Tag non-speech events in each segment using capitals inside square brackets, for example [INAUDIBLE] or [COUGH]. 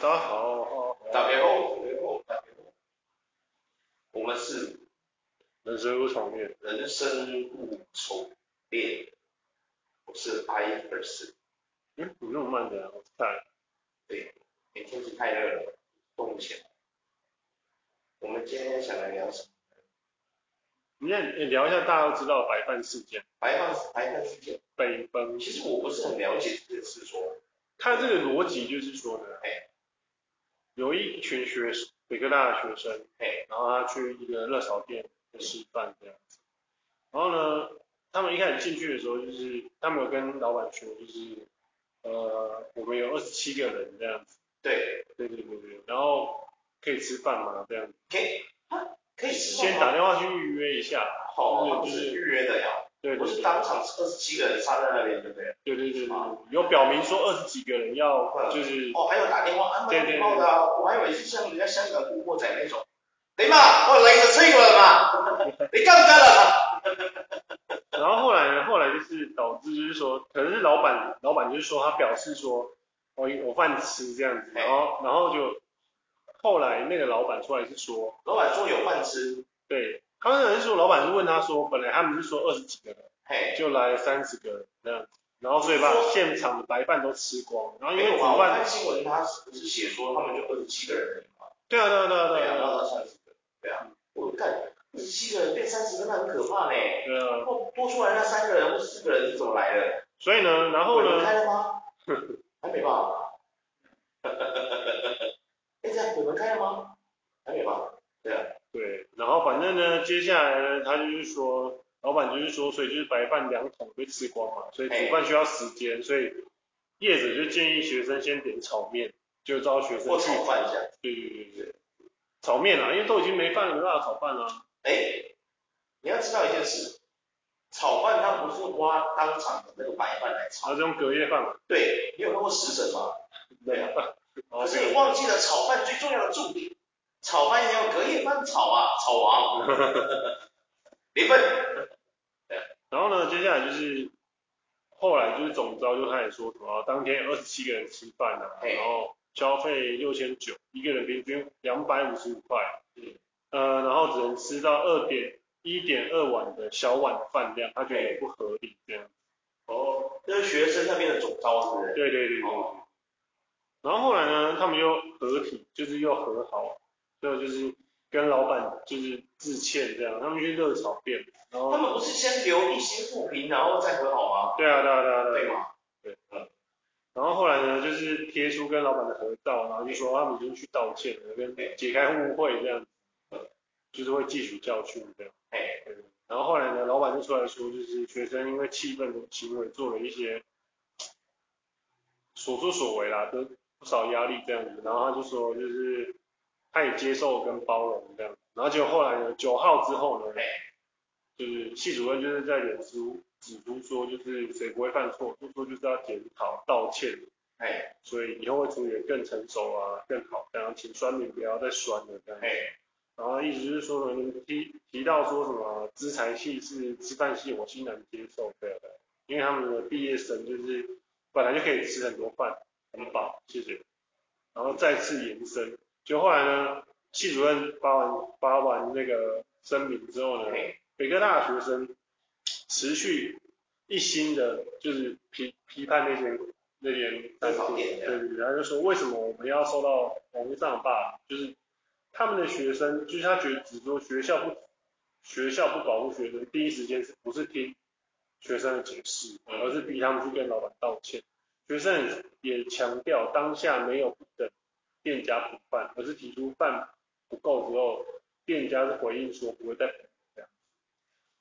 大家好，好，大家好，大家好。我们是人生无重练，人生无重练。我是艾弗森。嗯，你那么慢的啊？我看。对，因为天气太热了，动不起来。我们今天想来聊什么？你看，聊一下大家都知道白饭事件。白饭，白饭事件。北奔。其实我不是很了解这件事，说。他这个逻辑就是说呢，哎，有一群学生，北科大的学生，哎，然后他去一个热炒店吃饭这样子，然后呢，他们一开始进去的时候，就是他们有跟老板说，就是呃，我们有二十七个人这样子。对，对对对对，然后可以吃饭吗？这样子。可以，可以吃饭。先打电话去预约一下。好，就是预约的呀。对，不是当场二十七个人杀在那边，对不对？对对对，有表明说二十几个人要，就是哦，还有打电话安排报的啊，我还以为是像人家香港古惑仔那种，你嘛，我嚟就吹过来嘛，你干不干了？然后后来呢，后来就是导致就是说，可能是老板，老板就是说他表示说，我有饭吃这样子，然后然后就后来那个老板出来是说，老板说有饭吃，对。他们是说，老板是问他说，本来他们是说二十几个人，嘿，就来三十个人这样子，然后所以把现场的白饭都吃光，然后因为煮饭，我看新闻他不是写说他们就二十七个人嘛，对啊对啊对啊对啊，然后他三十个，对啊，我看二十七个人变三十个那很可怕呢，对啊，多多出来那三个人或四个人是怎么来的？所以呢，然后呢？[LAUGHS] [LAUGHS] 开了吗？还没吧？哎，这样鬼门开了吗？还没吧？对然后反正呢，接下来呢，他就是说，老板就是说，所以就是白饭两桶被吃光嘛，所以煮饭需要时间，所以业者就建议学生先点炒面，就招学生去炒饭这样。对对对对，炒面啊，因为都已经没饭了，没办法炒饭啊。哎，你要知道一件事，炒饭它不是挖当场的那个白饭来炒，它是用隔夜饭嘛。对，你有看过食神吗？对啊。可是你忘记了炒饭最重要的重点。炒饭要隔夜饭炒啊，炒王，[LAUGHS] 零分。然后呢，接下来就是后来就是总招就开始说什么，当天二十七个人吃饭啊，然后消费六千九，一个人平均两百五十五块，嗯，呃，然后只能吃到二点一点二碗的小碗饭量，他觉得也不合理这样。哦，这是学生那边的总招是不是？对对对对。哦。然后后来呢，他们又合体，就是又和好。最后就是跟老板就是致歉这样，他们去热炒店，然后他们不是先留一星负评，然后再和好吗？对啊对啊对啊对。对吗？对，嗯。然后后来呢，就是贴出跟老板的合照，然后就说他们已经去道歉了，跟解开误会这样，就是会汲取教训这样。哎，然后后来呢，老板就出来说，就是学生因为气愤的行为做了一些所作所为啦，都不少压力这样子，然后他就说就是。他也接受跟包容这样，然后结果后来呢，九号之后呢，就是系主任就是在脸书指出说，就是谁不会犯错，就说就是要检讨道歉，哎，所以以后会处理得更成熟啊，更好，然后请酸民不要再酸了这样，然后意思就是说呢，提提到说什么资材系是吃饭系，我欣然接受这样的，因为他们的毕业生就是本来就可以吃很多饭，很饱，谢谢，然后再次延伸。就后来呢，系主任发完发完那个声明之后呢，北科大的学生持续一心的，就是批批判那些那些单点，对对，然后就说为什么我们要受到网络上的霸凌，就是他们的学生，就是他觉得只说学校不学校不保护学生，第一时间是不是听学生的解释，而是逼他们去跟老板道歉。学生也强调当下没有不等。店家补办，而是提出办不够之后，店家是回应说不会再补这样子。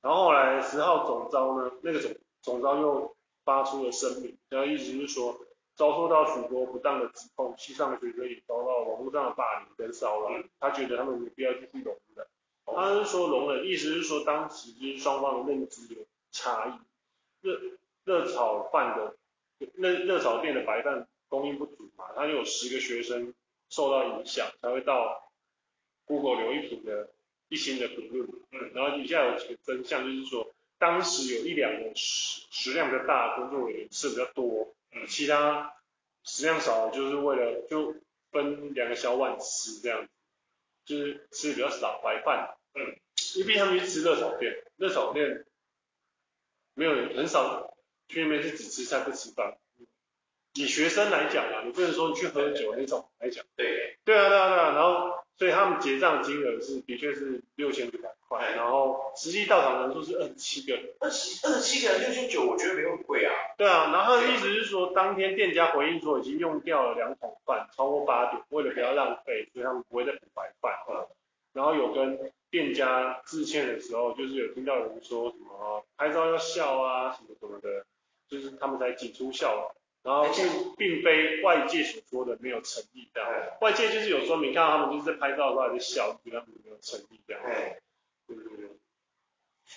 然后后来十号总招呢，那个总总招又发出了声明，然后意思是说遭受到许多不当的指控，系上的学生也遭到网络上的霸凌跟骚扰，他觉得他们没必要继续容忍。他是说容忍，意思是说当时就是双方的认知有差异，热热炒饭的那热炒店的白饭供应不足嘛，他有十个学生。受到影响才会到 Google 留一评的一星的评论，嗯，然后底下有几个真相，就是说当时有一两个食食量比较大的工作人员吃比较多，嗯，其他食量少就是为了就分两个小碗吃这样，就是吃比较少白饭，嗯，因为他们去吃热炒店，热炒店没有很少去那边是只吃菜不吃饭。以学生来讲啊，你不能说你去喝酒那种来讲。对。对啊，对啊，对啊。然后，所以他们结账金额是的确是六千九百块，然后实际到场人数是二十七个人。二十二十七个人六千九，我觉得没有很贵啊。对啊，然后他的意思是说，当天店家回应说已经用掉了两桶饭，超过八点，为了不要浪费，所以他们不会再补白饭。啊。然后有跟店家致歉的时候，就是有听到有人说什么拍照要笑啊，什么什么的，就是他们才挤出笑容。然后并并非外界所说的没有诚意这样，外界就是有时候你看到他们就是在拍照的时候还在笑，觉得他们没有诚意这样。哎，对对对。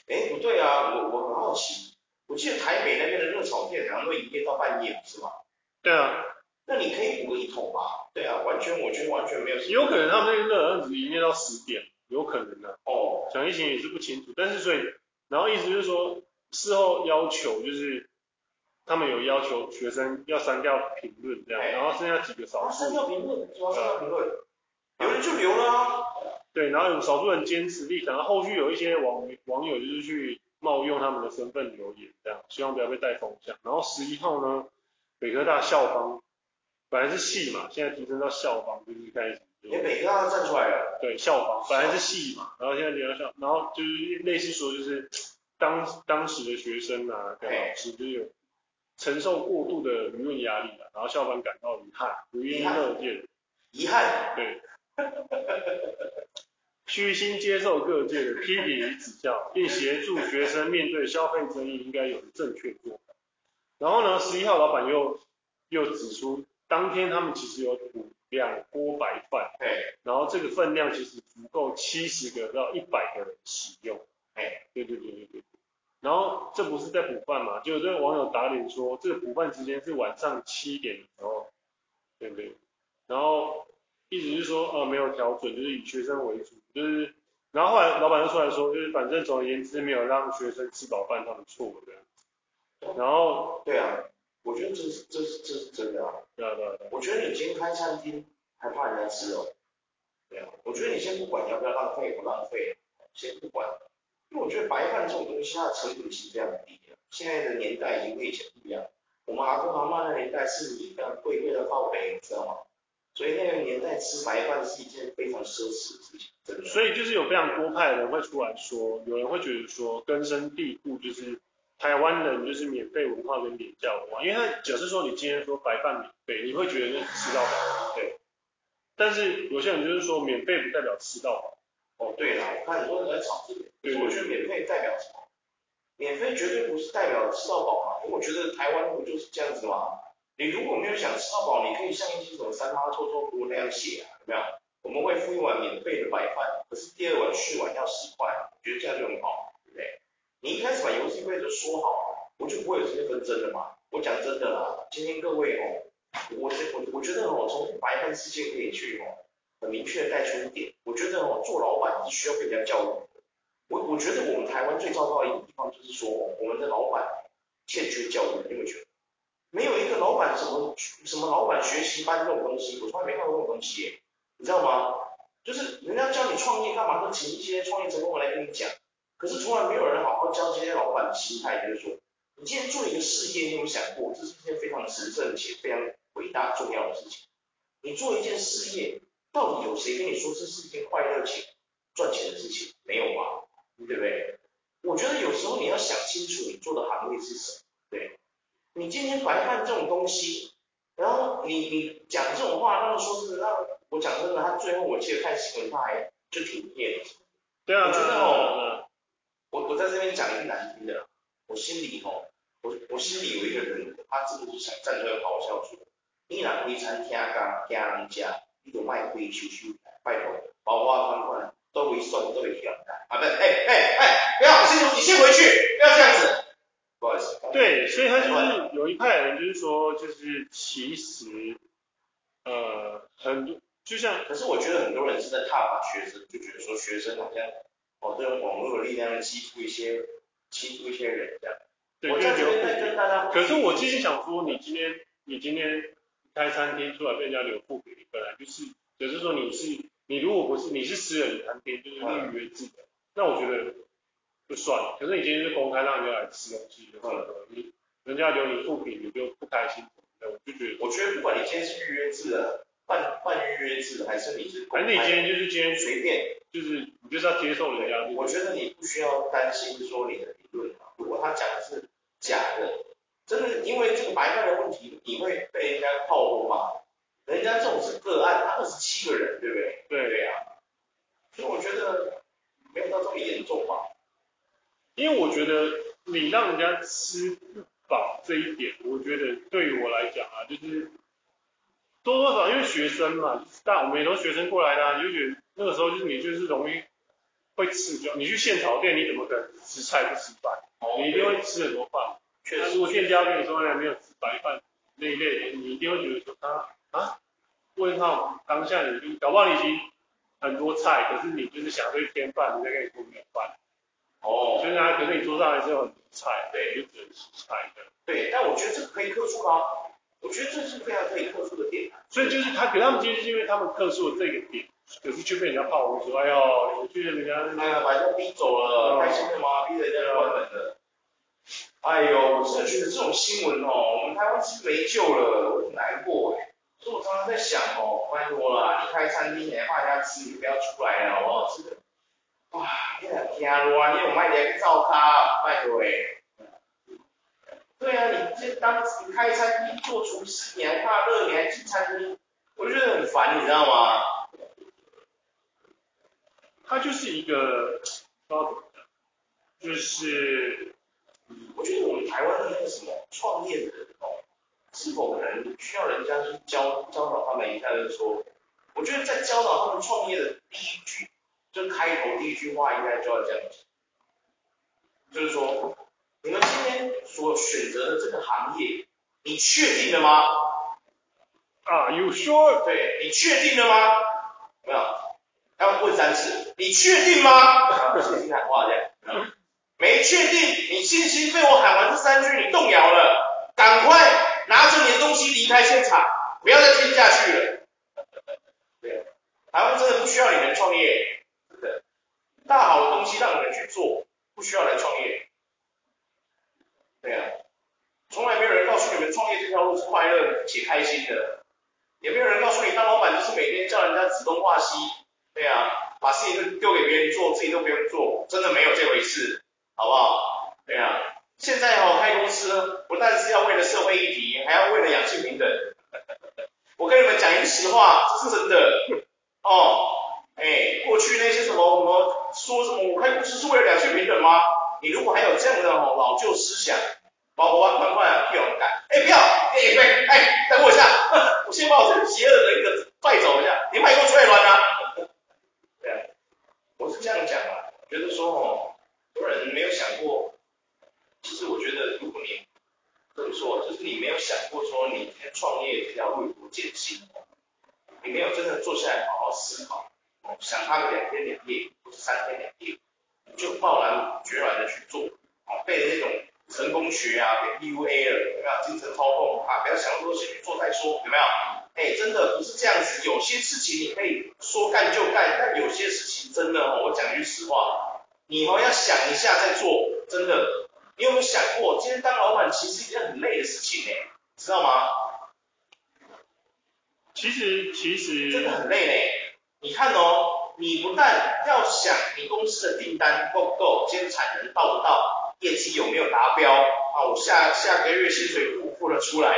哎，不对啊，我我很好奇，我记得台北那边的热炒店好像都营业到半夜，是吗？对啊。那你可以补一桶吧？对啊，完全我觉得完全没有。有可能他们那个热炒只营业到十点，有可能的。哦。蒋一行也是不清楚，但是所以，然后意思就是说事后要求就是。他们有要求学生要删掉评论这样，然后剩下几个少数。删掉评论，主要删掉评论，留了就留了啊。对，然后有少数人坚持立场，然后后续有一些网网友就是去冒用他们的身份留言这样，希望不要被带风向。然后十一号呢，北科大校方本来是系嘛，现在提升到校方，就是开始。连北科大都站出来了。对，校方本来是系嘛，然后现在提到校，然后就是类似说就是当当时的学生啊跟老师就是有。承受过度的舆论压力了，然后校方感到遗憾，不愿意乐见。遗憾。对。[LAUGHS] 虚心接受各界的批评与指教，并协助学生面对消费争议应该有的正确做法。然后呢，十一号老板又又指出，当天他们其实有补两锅白饭，对，然后这个分量其实足够七十个到一百个人使用。哎，对对对对对。然后这不是在补饭嘛？就有这个网友打脸说，这个补饭时间是晚上七点的时候，对不对？然后意思是说，呃，没有调整，就是以学生为主，就是，然后后来老板又出来说，就是反正总而言之没有让学生吃饱饭，他们错了这样。然后，对啊，我觉得这是这是这是真的啊。对啊对啊对。我觉得你今天开餐厅还怕人家吃哦？对啊，我觉得你先不管你要不要浪费不浪费，先不管。因为我觉得白饭这种东西，它的成本是非常低的。现在的年代已经跟以前不一样。我们阿公阿嬷那年代是米非常贵，贵的靠北，你知道吗？所以那个年代吃白饭是一件非常奢侈的事情，所以就是有非常多派的人会出来说，有人会觉得说根深蒂固就是台湾人就是免费文化跟廉价文化，因为他假设说你今天说白饭免费，你会觉得吃到饱，对。但是有些人就是说免费不代表吃到饱。哦，对了，我看很多人在吵这个，可是我觉得免费代表什么？免费绝对不是代表吃到饱嘛，因为我觉得台湾不就是这样子吗？你如果没有想吃到饱，你可以像一些什么三妈臭臭锅那样写啊，有没有？我们会付一碗免费的白饭，可是第二碗续碗要十块，我觉得这样就很好，对不对？你一开始把游戏规则说好，我就不会有这些纷争了嘛。我讲真的啦，今天各位哦，我我我觉得哦，从白饭世界可以去哦。很明确的带出一点，我觉得哦，做老板是需要被人家教育。我我觉得我们台湾最糟糕的一个地方就是说，我们的老板欠缺教育，你有没有觉得？没有一个老板什么什么老板学习班这种东西，我从来没看过这种东西耶，你知道吗？就是人家教你创业干嘛，都请一些创业成功的来跟你讲，可是从来没有人好好教这些老板的心态，就是说，你今天做一个事业，你有没有想过，这是一件非常神圣且非常伟大重要的事情？你做一件事业。到底有谁跟你说这是一件快乐钱赚钱的事情？没有吧，对不对？我觉得有时候你要想清楚你做的行业是什么。对，你今天白饭这种东西，然后你你讲这种话，那么说是那我讲真的，他最后我记得看新闻他还就停业了。对啊。我觉得哦，我我在这边讲一句难听的，我心里哦，我我心里有一个人，他真的是想站出来咆哮说，你哪会餐厅干惊人家？一种卖贵求求拜托，包花款款都会送都会调啊，不，哎哎哎，不要，先你先回去，不要这样子，不好意思。对，所以他就是有一派人就是说，就是其实，呃，很多就像，可是我觉得很多人是在踏伐学生，就觉得说学生好像哦，这种网络的力量欺负一些欺负一些人这样。对，我在这边在跟大家。可是我继续想说，你今天你今天。开餐厅出来被人家留负评，本来就是，只、就是说你是你如果不是你是私人餐厅，就是预约制的，嗯、那我觉得就算了。可是你今天是公开让人家来吃东西的，话，你人家留你负评，你就不开心，那我就觉得，我觉得不管你今天是预约制的，半半预约制的，还是你是，反正你今天就是今天随便，就是你就是要接受人家。我觉得你不需要担心说你的理论啊，如果他讲的是假的。真的，因为这个白饭的问题，你会被人家炮轰嘛？人家这种是个案，他二十七个人，对不对？对对呀、啊。所以我觉得没有到这么严重吧。因为我觉得你让人家吃不饱这一点，我觉得对于我来讲啊，就是多多少，因为学生嘛，大我们也都学生过来的、啊，你就觉得那个时候就是你就是容易会吃就你去现炒店，你怎么可能吃菜不吃饭？哦、你一定会吃很多饭。那如果店家跟你说呢，没有吃白饭那一类，你一定会觉得说啊啊，问号，当下你就搞不好你已经很多菜，可是你就是想这一天饭，人家跟你说没有饭。哦。所以呢，可是你桌上还是有很多菜，对，就只能吃菜的。对，但我觉得这个可以客诉啊，我觉得这是非常可以客诉的点。所以就是他给他们，就是因为他们客诉的这个点，可是却被人家炮轰说，哎呦，你去人家，哎呀，把人家逼走了，开心的吗？逼人家关门了。哎呦，我真的觉得这种新闻哦，我们台湾是没救了，我很难过哎。所以我常常在想哦，拜托啦，你开餐厅，你还怕人家吃，你不要出来了，好不好？真的，哇，你很听路啊，你有卖点照咖，拜托哎。对啊，你这当时开餐厅做厨师，你还怕热，你还进餐厅，我就觉得很烦，你知道吗？他就是一个，不知道怎么讲，就是。我觉得我们台湾的那个什么创业的人哦，是否可能需要人家去教教导他们一下？就是说，我觉得在教导他们创业的第一句，就开头第一句话应该就要这样子，就是说，你们今天所选择的这个行业，你确定了吗？Are you sure？对，你确定了吗？没有，要问三次，你确定吗？[LAUGHS] 啊，不信看话这样。没确定，你信心被我喊完这三句，你动摇了，赶快拿着你的东西离开现场，不要再听下去了。对，台湾真的不需要你们创业，真的，大好的东西让你们去做，不需要来创业。对啊，从来没有人告诉你们创业这条路是快乐且开心的，也没有人告诉你当老板就是每天叫人家指东画西，对啊，把事情丢给别人做，自己都不用做，真的没有这回事。好不好？对啊，现在哦，开公司不但是要为了社会议题，还要为了两性平等。我跟你们讲一句实话，这是真的哦。哎，过去那些什么什么说什么我开公司是为了两性平等吗？你如果还有这样的哦老旧思想，把我快快屁勇干。哎，不要，哎，喂，哎，等我一下，我先把我这个邪恶的一个带走一下，你快给我出来乱啊！对啊，我是这样讲啊，觉得说哦。很多人没有想过，其实我觉得，如果你怎么说，就是你没有想过说，你今天创业这条路有多艰辛，你没有真的坐下来好好思考，想他个两天两夜，或者三天两夜，就贸然决然的去做，啊，被那种成功学啊给 PUA 了，有没有？精神操控啊，不要想那么多，先去做再说，有没有？哎，真的不是这样子，有些事情你可以说干就干，但有些事情真的，我讲句实话。你们要想一下再做，真的，你有没有想过，今天当老板其实是一件很累的事情呢，知道吗？其实其实真的很累呢。你看哦，你不但要想你公司的订单够不够，今天产能到不到，业绩有没有达标啊？我下下个月薪水付不付得出来，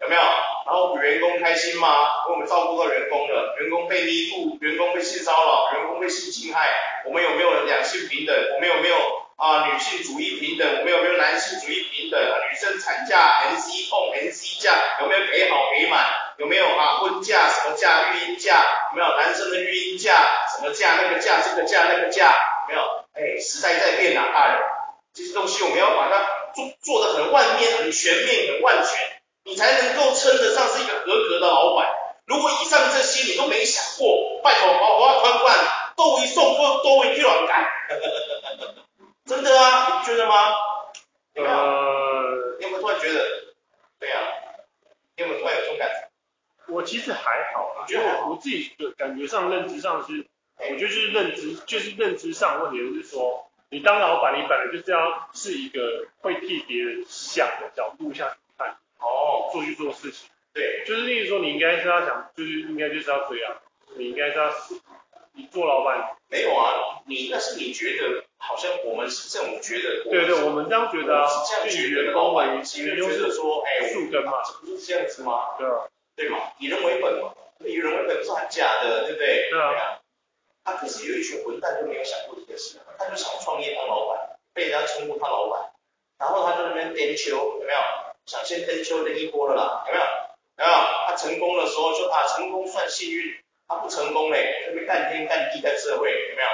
有没有？然后员工开心吗？我们照顾到员工了，员工被迷惑，员工被性骚扰，员工被性侵害，我们有没有两性平等？我们有没有啊女性主义平等？我们有没有男性主义平等？啊、女生产假 NC 痛 NC 假有没有给好给满？有没有啊婚假什么假育婴假？有没有男生的育婴假？什么假那个假这个假那个假有？没有？哎，时代在变啊，大人，这些东西我们要把它做做得很万面、很全面、很万全。你才能够称得上是一个合格的老板。如果以上这些你都没想过，拜托，我要宽宽，都一送货，都一去乱改。真的啊，你不觉得吗？有没有？呃、你有没有突然觉得？对呀、啊，你有没有突然有这种感觉？我其实还好，我觉得我我自己的感觉上认知上是，我觉得就是认知就是认知上问题，就是说你当老板，你本来就是要是一个会替别人想的角度下去看，哦，做去做事情，对，就是例如说你应该是要想，就是应该就是要这样，你应该是要你做老板，没有啊，你那是你觉得。好像我们是这种觉得，对对，我们这样觉得啊，是这样觉得，员工为员工觉得说，哎，树根嘛，这不是这样子吗？对啊，对嘛，以人为本嘛，以人为本不是很假的，对不对？对啊。他可是有一群混蛋就没有想过这件事，他就想创业当老板，被人家称呼他老板，然后他就那边颠秋，有没有？想先颠秋的一波了啦，有没有？有没有？他成功的时候就啊，成功算幸运，他不成功嘞，就被干天干地干社会，有没有？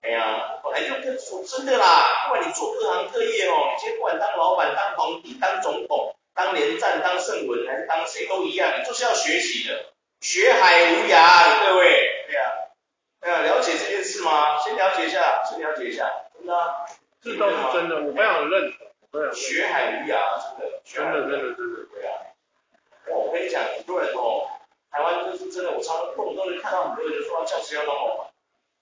哎呀，本来就跟说真的啦，不管你做各行各业哦，你今天不管当老板、当皇帝、当总统、当连战、当圣文，还是当谁都一样，你就是要学习的，学海无涯，各位，对呀，对呀，了解这件事吗？先了解一下，先了解一下，真的，这倒是真的，我非常认同，学海无涯，真的，真的，真的，真的，对啊，我跟你讲，很多人哦，台湾就是真的，我常常动不动就看到很多人就说，教师要当老板。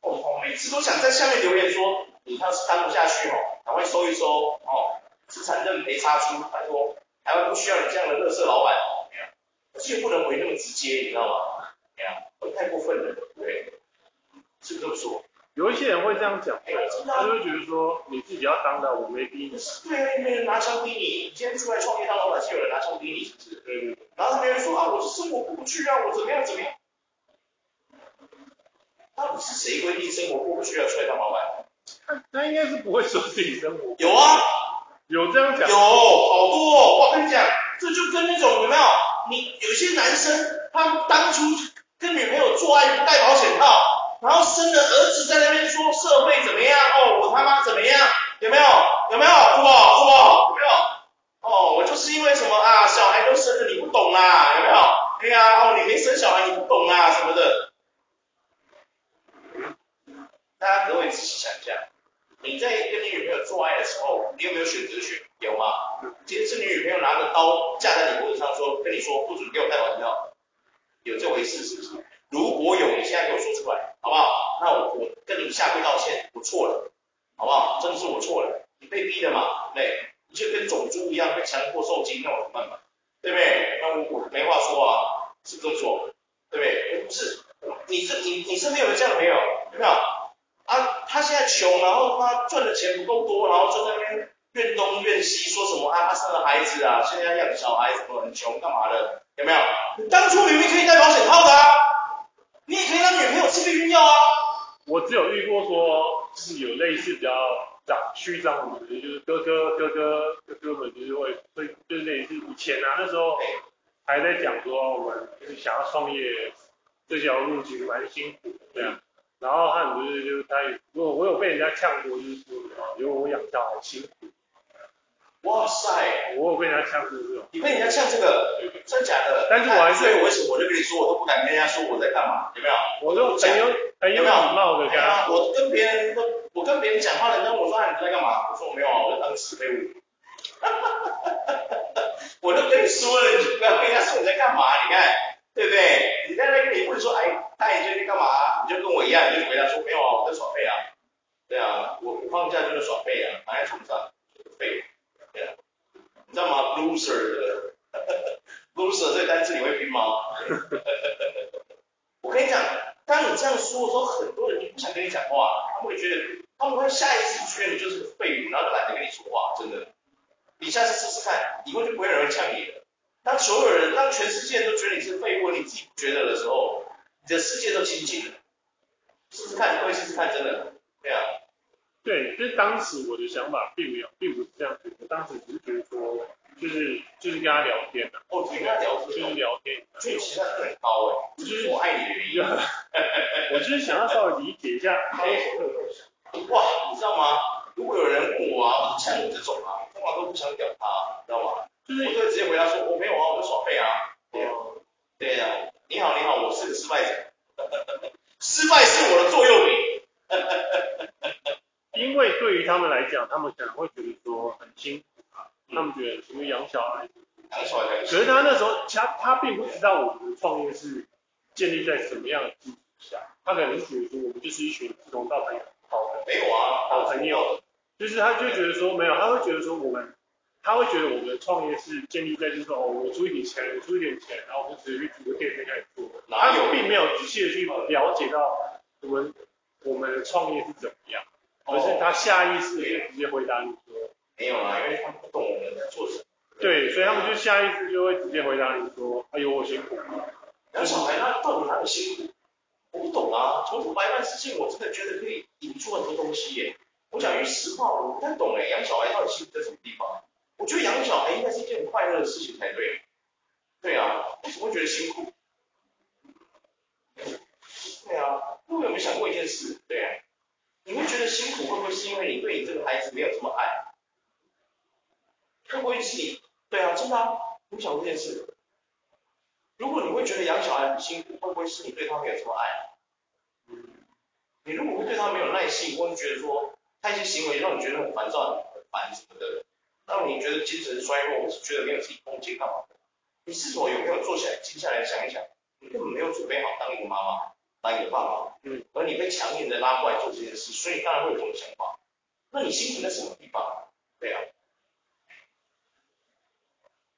哦，每次都想在下面留言说，你要是当不下去哦，赶快收一收哦，资产认赔差出，拜托，台湾不需要你这样的乐色老板哦，这也不能回那么直接，你知道吗？哎呀，太过分了，对，是不是这么说？有一些人会这样讲，哎，他就会觉得说，你自己要当的，我没逼你。对啊，没人拿枪逼你，你今天出来创业当老板，是有人拿枪逼你，是不是？对对对。然后别人说啊，我是生活过不去啊，我怎么样怎么样。到底是谁规定生活过不去要出来当老板？他他应该是不会说自己生活。有啊，有这样讲。有好多哦，我跟你讲，这就跟那种有没有？你有些男生，他当初跟女朋友做爱不戴保险套，然后生了儿子在那边说社会怎么样？哦，我他妈怎么样？有没有？有没有？不好不好？有没有？哦，我就是因为什么啊？小孩都生了，你不懂啊？有没有？对呀，哦，你没生小孩，你不懂啊？什么的。大家各位仔细想一下，你在跟你女朋友做爱的时候，你有没有选择权？有吗？今天是你女朋友拿着刀架在你脖子上说，跟你说不准给我开玩笑，有这回事是不是？如果有，你现在给我说出来，好不好？那我我跟你下跪道歉，我错了，好不好？真的是我错了，你被逼的嘛，对不对，你就跟种猪一样被强迫受精，那我怎么办嘛？对不对？那我我没话说啊，是这么说，对不对？不是，你是你你身边有没有这样的朋友？有没有？啊，他现在穷，然后他赚的钱不够多，然后就在那边怨东怨西，说什么啊，他生了孩子啊，现在养小孩，怎么很穷，干嘛的？有没有？你当初明明可以戴保险套的啊，你也可以让女朋友吃避孕药啊。我只有遇过说，就是有类似比较长虚张的，就是哥哥哥哥哥哥们就是会会就是类似以前啊，那时候还在讲说我们就是想要创业这条路其实蛮辛苦的，这样。然后他很就是就是他，如果我有被人家呛过，就是说啊，因为我养小孩辛苦。哇塞，我有被人家呛过这种。你被人家呛这个，真假的？但是我还是，所以为什么我就跟你说，我都不敢跟人家说我在干嘛，有没有？我都很有很有礼貌的跟他。我跟别人都，我跟别人讲话，人家问我说你在干嘛？我说我没有啊，我在当死废物。哈哈哈哈哈！我都跟你说了，你就不要跟人家说你在干嘛，你看，对不对？你在那跟你问说，哎。他你最近干嘛？你就跟我一样，你就回答说没有啊，我在耍废啊。对啊，我放假就是耍废啊，躺在床上就是废。对啊，你知道吗？Loser，loser Loser 这个 [LAUGHS] 单词你会拼吗？[LAUGHS] 我跟你讲，当你这样说的时候，很多人就不想跟你讲话，他们会觉得，他们会下意识觉得你就是个废物，然后就懒得跟你说话。真的，你下次试试看，以后就不会有人呛你了。当所有人，当全世界都觉得你是废物，你自己不觉得的时候。你的世界都清净了，试试看，各位试试看，真的，对啊。对，就是当时我的想法并没有，并不是这样子，我当时只是觉得说，就是就是跟他聊天的。哦，跟他聊天。就是聊天。所以期待很高哎，就是我爱你的原因。我就是想要稍微理解一下他为什么会有这哇，你知道吗？如果有人问我啊，像你这种啊，通常都不想屌他，你知道吗？就是我就会直接回答说，我没有啊，我就耍废啊。对啊。对呀。你好，你好，我是个失败者。失败是我的座右铭。[LAUGHS] 因为对于他们来讲，他们可能会觉得说很辛苦啊，他们觉得什么养小孩，养小孩。可是他那时候，他他并不知道我们的创业是建立在什么样的基础下？他可能是觉得说我们就是一群志同道合的好的，没有啊，好朋友，就是他就觉得说没有，他会觉得说我们，他会觉得我们的创业是建立在就是说哦，我出一点钱，我出一点钱，然后我就直接去组个店面开始做，他并没有仔细的去了解到我们我们的创业是怎么样，而是他下意识的直接回答你说没有啊，因为他们不懂我们在做什么。对，所以他们就下意识就会直接回答你说，哎呦我辛苦。养小孩他到底哪里辛苦？我不懂啊，从头白办事情，我真的觉得可以引出很多东西耶。我讲句实话，我不太懂哎，养小孩到底辛苦在什么地方？我觉得养小孩应该是一件很快乐的事情才对。对啊，为什么会觉得辛苦？对啊，各位有没有想过一件事？对啊，你会觉得辛苦，会不会是因为你对你这个孩子没有这么爱？会不会是你？对啊，真的啊，你想过这件事？如果你会觉得养小孩很辛苦，会不会是你对他没有这么爱？你如果会对他没有耐心，或者觉得说他一些行为让你觉得很烦躁、很烦什么的，让你觉得精神衰弱，或是觉得没有自己空间干嘛的？你是否有没有坐下来、静下来想一想？你根本没有准备好当一个妈妈、当一个爸爸，嗯，而你被强硬的拉过来做这件事，所以当然会有这种想法。那你辛苦在什么地方？对啊。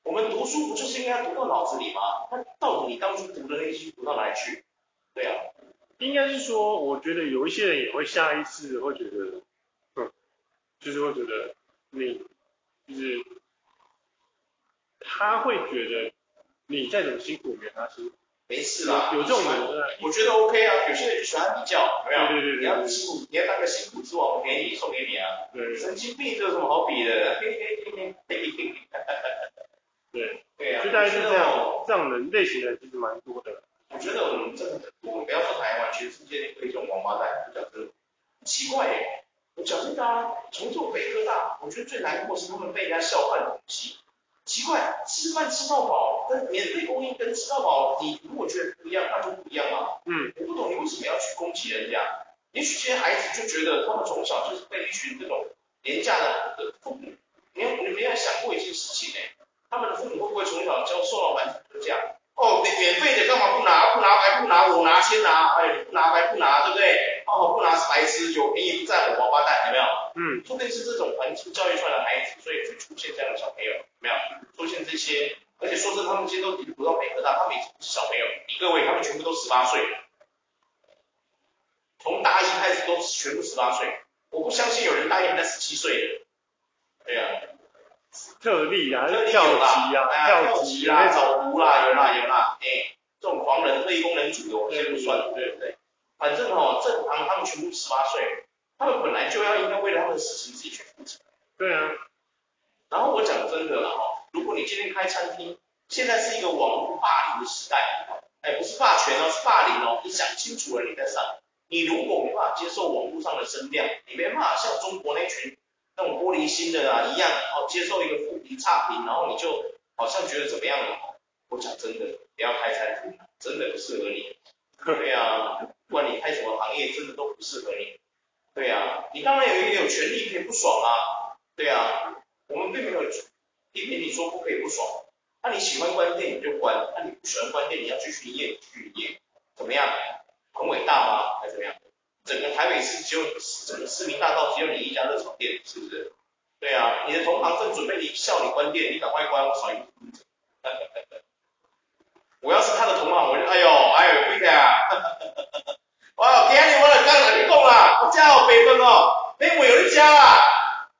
我们读书不就是应该读到脑子里吗？那到底你当初读的那些读到哪里去？对啊，应该是说，我觉得有一些人也会下意识会觉得，嗯，就是会觉得你就是他会觉得你再怎么辛苦，原他辛苦。没事啦，有这种人，我觉得 OK 啊。有些人就喜欢比较，有没有？对对对，你要辛苦，你要当个辛苦之王，我给你送给你啊。对。神经病，这有什么好比的？[LAUGHS] 对，对啊，就大概是这样，这样的类型的其实蛮多的。我觉得我们真的，我们不要说台湾，全世界都有一种王八蛋，我讲真的，奇怪耶。我讲真的啊，从做北科大，我觉得最难过是他们被人家笑话的东西。奇怪，吃饭吃到饱跟免费供应跟吃到饱，你如果觉得不一样，那就不一样啊。嗯。我不懂你为什么要去攻击人家？也许这些孩子就觉得他们从小就是被一群这种廉价的父母，你有你没有想过一件事情呢？他们的父母会不会从小就受到环境就这样？哦，免免费的干嘛不拿？不拿白不拿，我拿先拿。哎，你不拿白不拿，对不对？哦，不拿是白痴，有便宜不占我王八蛋，有没有？嗯，说不定是这种环境教育出来的孩子，所以会出现这样的小朋友，有没有？出现这些，而且说真的，他们今天都已经读到北科大，他们已经不是小朋友。各位，他们全部都十八岁了，从大一开始都全部十八岁，我不相信有人大一还在十七岁的。对呀、啊。特例啊，特例有啦，跳级啦，走读啦，有啦有啦，哎，这种狂人特异功能组的，我先不算，对不对？反正哦，正常他们全部十八岁，他们本来就要应该为了他们的事情自己去负责。对啊。然后我讲真的了哈，如果你今天开餐厅，现在是一个网络霸凌的时代，哎，不是霸权哦，是霸凌哦，你想清楚了你再上。你如果没办法接受网络上的声量，你没办法像中国那群。那种玻璃心的啊，一样哦，接受一个负评差评，然后你就好像觉得怎么样了？我讲真的，不要开餐厅，真的不适合你。对啊，不管你开什么行业，真的都不适合你。对啊，你当然有也有权利可以不爽啊。对啊，我们并没有批评你说不可以不爽。那你喜欢关店你就关，那你不喜欢关店，你要继续营业继续营业，怎么样？很伟大吗？还是怎么样？整个台北市只有整个市民大道只有你一家热炒店，是不是？对啊，你的同行正准备你笑你关店，你赶快关，我少一个。[LAUGHS] 我要是他的同行，我就哎呦哎呦贵的啊！哇，今日我来刚才你讲啦，我家有白饭哦，你为你家啊，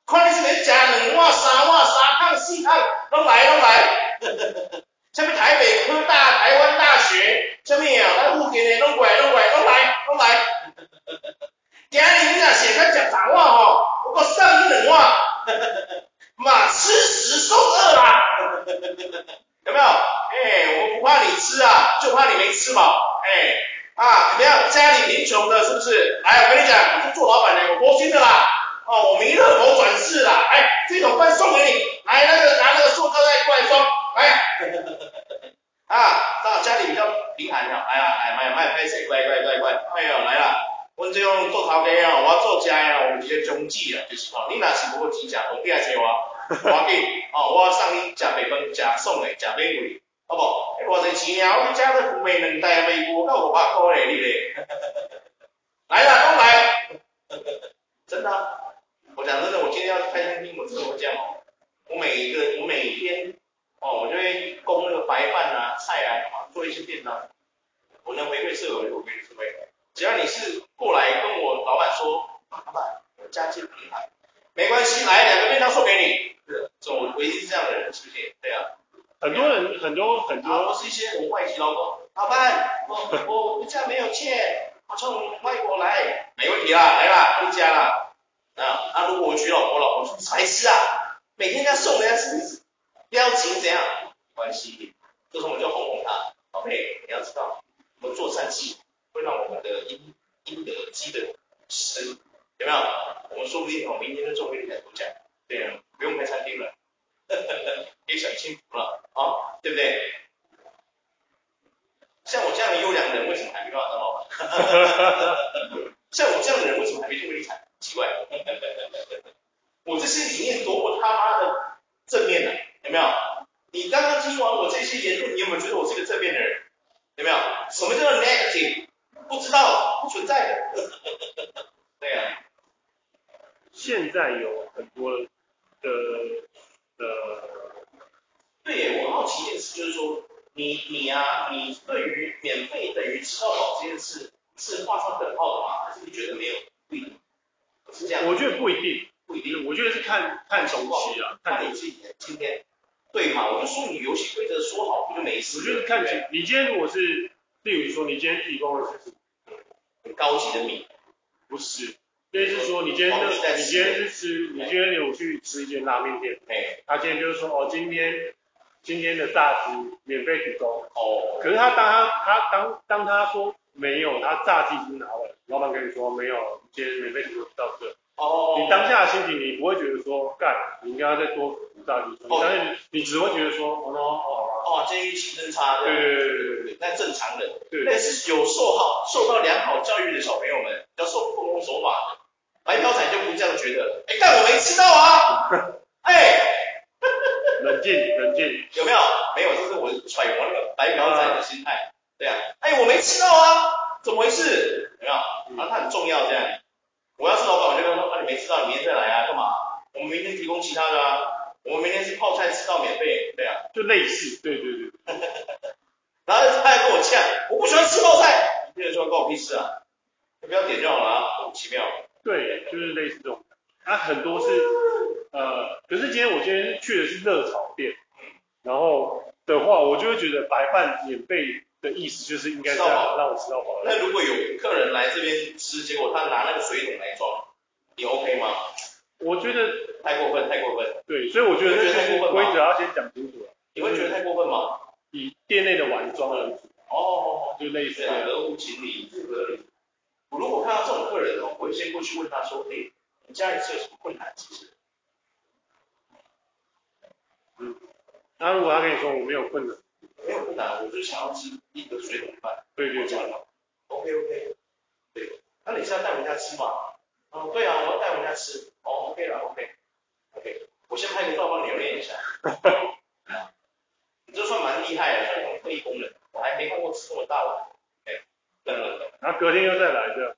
看你是要加两碗、三碗、三汤、四汤，拢来拢来。什么台北科大、台湾大学，什么啊？咱附近的拢过来拢过来拢来拢来。今日你若写开讲啥话吼，我讲上一两话，妈吃十送二啦，有没有？哎，我不怕你吃啊，就怕你没吃饱。哎，啊，怎么样？家里贫穷的，是不是？来，我跟你讲，我是做老板的，我多心的啦。哦，我弥勒佛转世啦。哎，这种饭送给你，来那个拿那个塑胶袋过来装，来。啊，到家里比较贫寒的，哎呀，哎，卖卖拍谁？乖乖乖乖，哎呦，来了。阮这种做头家啊，我做食啊，有一个宗旨啊，就是吼，你若是无钱食，当地来找我，我给，哦，我送你食白饭，食爽的，食美味，好不好？哎，我这钱啊，我家的富美能带美国到五百块嘞，你嘞？[LAUGHS] 来了，都来！真的、啊，我讲真的，我今天要开餐厅，我真的会这样哦。我每一个，我每天哦，我就会供那个白饭啊、菜啊，做一些便当。我能回馈社会，我回馈社会。只要你是过来跟我老板说，老板，我家境贫寒，没关系，来两个便当送给你。是，这我唯一是这样的人，是不是？对啊。很多人，很多很多，都是一些我外籍劳工。老板，我我我家没有钱，我从外国来，没问题啦，来啦，回家啦。啊，那如果我娶老婆，老婆说才是啊，每天要送人家吃子，邀请怎样？没关系，这时候我们就哄哄他。宝贝，你要知道，我们做善事会让我们的阴阴德积德深，有没有？我们说不定哦，明天就中回你来度假，对啊，不用开餐厅了，呵呵呵，可以享清福了啊，对不对？像我这样的优良人，为什么还没办法当老板？[LAUGHS] 像我这样的人，为什么还没中过地产？奇怪，我这些理念多么他妈的正面呢、啊？有没有？你刚刚听完我这些言论，你有没有觉得我是个正面的人？有没有？什么叫做 negative？不知道，不存在的。[LAUGHS] 对呀、啊。现在有很多的呃，对，我好奇一件事，就是说，你你啊，你对于免费等于吃到饱这件事，是画上等号的吗？还是你觉得没有？不一定。是这样。我觉得不一定，不一定。我觉得是看看东西啊，看你自己的今天。对嘛？我就说你游戏规则说好不就没事？我觉得看起你今天如果是，例如说你今天提供的是很高级的米，不是，就是说你今天就你今天去吃，你今天有去吃一间拉面店，哎，他今天就是说哦，今天今天的炸鸡免费提供，哦，可是他当他他当当他说没有，他炸鸡已经拿了，老板跟你说没有，今天免费提供到这。哦，你当下的心情，你不会觉得说干，你应该要再多补炸鸡，你当下你只会觉得说，哦，哦，哦，今天运气真差，对对对对对，那正常的，对，那是有受好受到良好教育的小朋友们，要受奉公守法的，白嫖仔就不这样觉得，哎，但我没吃到啊，[LAUGHS] 哎，冷静冷静，有没有？没有，就是我揣摩那个白嫖仔的心态，对啊，哎，我没吃到啊，怎么回事？有没有？然后他很重要这样。我要是老板，我就跟他说，啊，你没吃到，你明天再来啊，干嘛？我们明天提供其他的啊，我们明天是泡菜吃到免费，对啊，就类似，对对对。[LAUGHS] 然后他还跟我呛，我不喜欢吃泡菜，你这人说关我屁事啊，你不要点就好了啊，莫名其妙。对，就是类似这种，啊，很多是，呃，可是今天我今天去的是热炒店，然后的话，我就会觉得白饭免费。的意思就是应该这样让我吃到饱。那如果有客人来这边吃，结果他拿那个水桶来装，你 OK 吗？我觉得太过分，太过分。对，所以我觉得这些规则要先讲清楚了。你会觉得太过分吗？以店内的碗装而已。哦，就类似。合乎情理，不合理。我如果看到这种客人哦，我会先过去问他说：“哎，你家里是有什么困难？”其实。嗯。那如果他跟你说我没有困难？没有困难，我就想要吃一个水煮饭。对对对。OK OK。对。那你是要带回家吃吗？哦，对啊，我要带回家吃。哦，OK 了，OK。OK。我先拍个照帮你留念一下。[LAUGHS] 你这算蛮厉害的，算特异功能。我还没看过吃这么大碗。哎，等等等。然后隔天又再来这。OK